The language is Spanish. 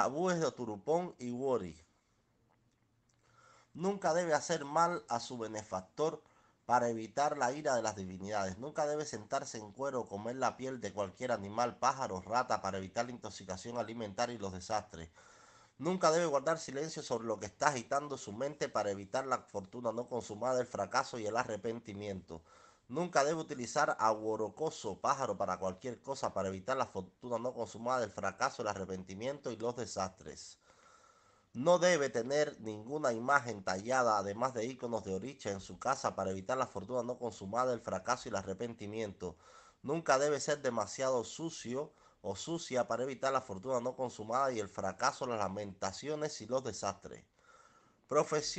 Tabúes de Oturupón y Wori. Nunca debe hacer mal a su benefactor para evitar la ira de las divinidades. Nunca debe sentarse en cuero o comer la piel de cualquier animal, pájaro, rata, para evitar la intoxicación alimentaria y los desastres. Nunca debe guardar silencio sobre lo que está agitando su mente para evitar la fortuna no consumada, el fracaso y el arrepentimiento. Nunca debe utilizar aguorocoso, pájaro, para cualquier cosa para evitar la fortuna no consumada, el fracaso, el arrepentimiento y los desastres. No debe tener ninguna imagen tallada, además de iconos de oricha, en su casa para evitar la fortuna no consumada, el fracaso y el arrepentimiento. Nunca debe ser demasiado sucio o sucia para evitar la fortuna no consumada y el fracaso, las lamentaciones y los desastres. Profesión